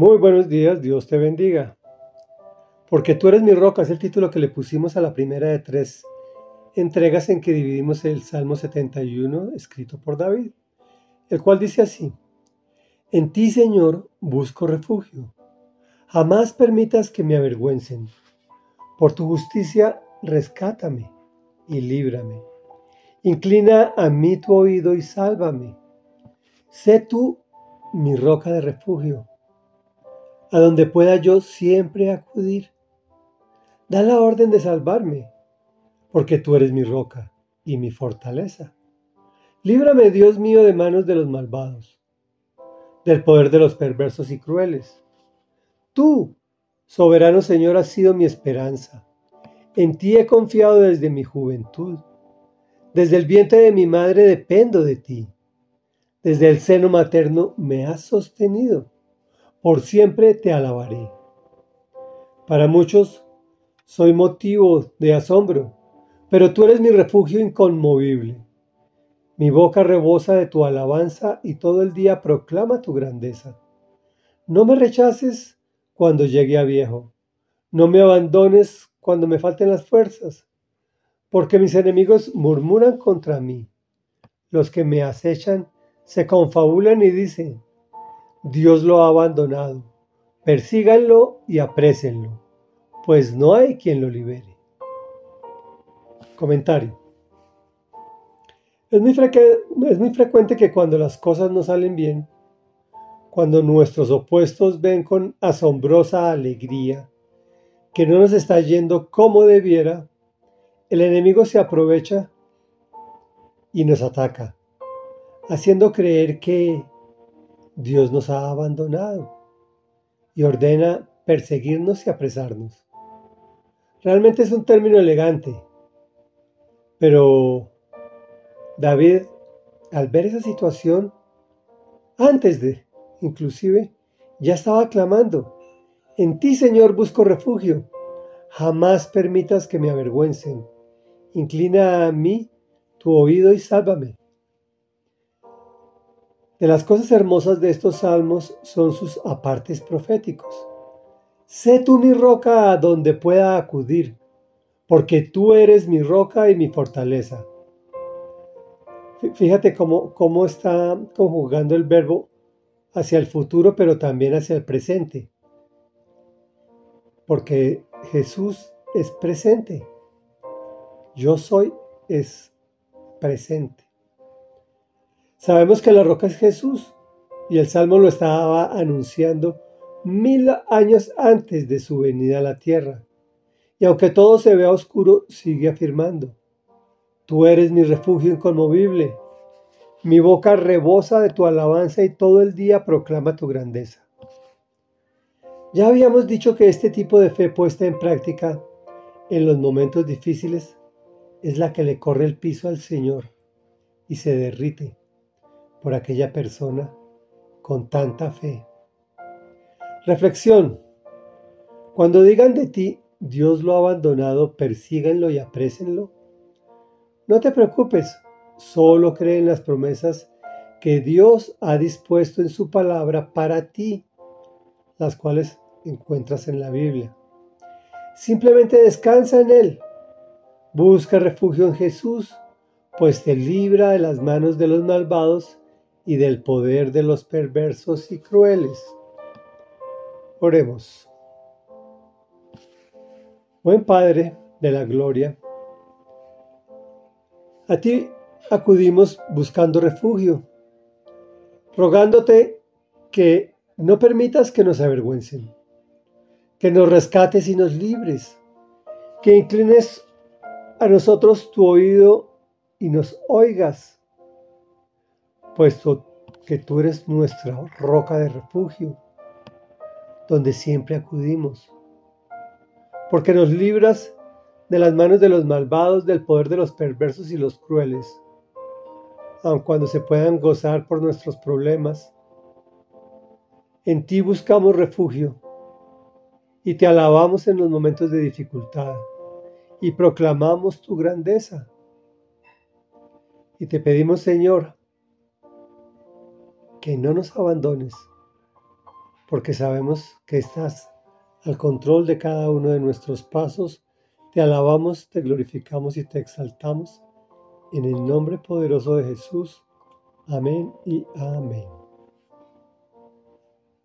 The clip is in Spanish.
Muy buenos días, Dios te bendiga. Porque tú eres mi roca es el título que le pusimos a la primera de tres entregas en que dividimos el Salmo 71 escrito por David, el cual dice así, En ti, Señor, busco refugio. Jamás permitas que me avergüencen. Por tu justicia, rescátame y líbrame. Inclina a mí tu oído y sálvame. Sé tú mi roca de refugio a donde pueda yo siempre acudir. Da la orden de salvarme, porque tú eres mi roca y mi fortaleza. Líbrame, Dios mío, de manos de los malvados, del poder de los perversos y crueles. Tú, soberano Señor, has sido mi esperanza. En ti he confiado desde mi juventud. Desde el vientre de mi madre dependo de ti. Desde el seno materno me has sostenido por siempre te alabaré. Para muchos soy motivo de asombro, pero tú eres mi refugio inconmovible. Mi boca rebosa de tu alabanza y todo el día proclama tu grandeza. No me rechaces cuando llegue a viejo, no me abandones cuando me falten las fuerzas, porque mis enemigos murmuran contra mí. Los que me acechan se confabulan y dicen, Dios lo ha abandonado. Persíganlo y aprécenlo, pues no hay quien lo libere. Comentario. Es muy frecuente que cuando las cosas no salen bien, cuando nuestros opuestos ven con asombrosa alegría que no nos está yendo como debiera, el enemigo se aprovecha y nos ataca, haciendo creer que Dios nos ha abandonado y ordena perseguirnos y apresarnos. Realmente es un término elegante, pero David, al ver esa situación, antes de, inclusive, ya estaba clamando, en ti Señor busco refugio, jamás permitas que me avergüencen, inclina a mí tu oído y sálvame. De las cosas hermosas de estos salmos son sus apartes proféticos. Sé tú mi roca a donde pueda acudir, porque tú eres mi roca y mi fortaleza. Fíjate cómo, cómo está conjugando el verbo hacia el futuro, pero también hacia el presente. Porque Jesús es presente. Yo soy es presente. Sabemos que la roca es Jesús y el Salmo lo estaba anunciando mil años antes de su venida a la tierra. Y aunque todo se vea oscuro, sigue afirmando, Tú eres mi refugio inconmovible, mi boca rebosa de tu alabanza y todo el día proclama tu grandeza. Ya habíamos dicho que este tipo de fe puesta en práctica en los momentos difíciles es la que le corre el piso al Señor y se derrite por aquella persona con tanta fe. Reflexión. Cuando digan de ti, Dios lo ha abandonado, persíganlo y aprécenlo. No te preocupes, solo cree en las promesas que Dios ha dispuesto en su palabra para ti, las cuales encuentras en la Biblia. Simplemente descansa en Él. Busca refugio en Jesús, pues te libra de las manos de los malvados y del poder de los perversos y crueles. Oremos. Buen Padre de la Gloria, a ti acudimos buscando refugio, rogándote que no permitas que nos avergüencen, que nos rescates y nos libres, que inclines a nosotros tu oído y nos oigas puesto que tú eres nuestra roca de refugio, donde siempre acudimos, porque nos libras de las manos de los malvados, del poder de los perversos y los crueles, aun cuando se puedan gozar por nuestros problemas. En ti buscamos refugio y te alabamos en los momentos de dificultad y proclamamos tu grandeza. Y te pedimos, Señor, que no nos abandones, porque sabemos que estás al control de cada uno de nuestros pasos. Te alabamos, te glorificamos y te exaltamos. En el nombre poderoso de Jesús. Amén y amén.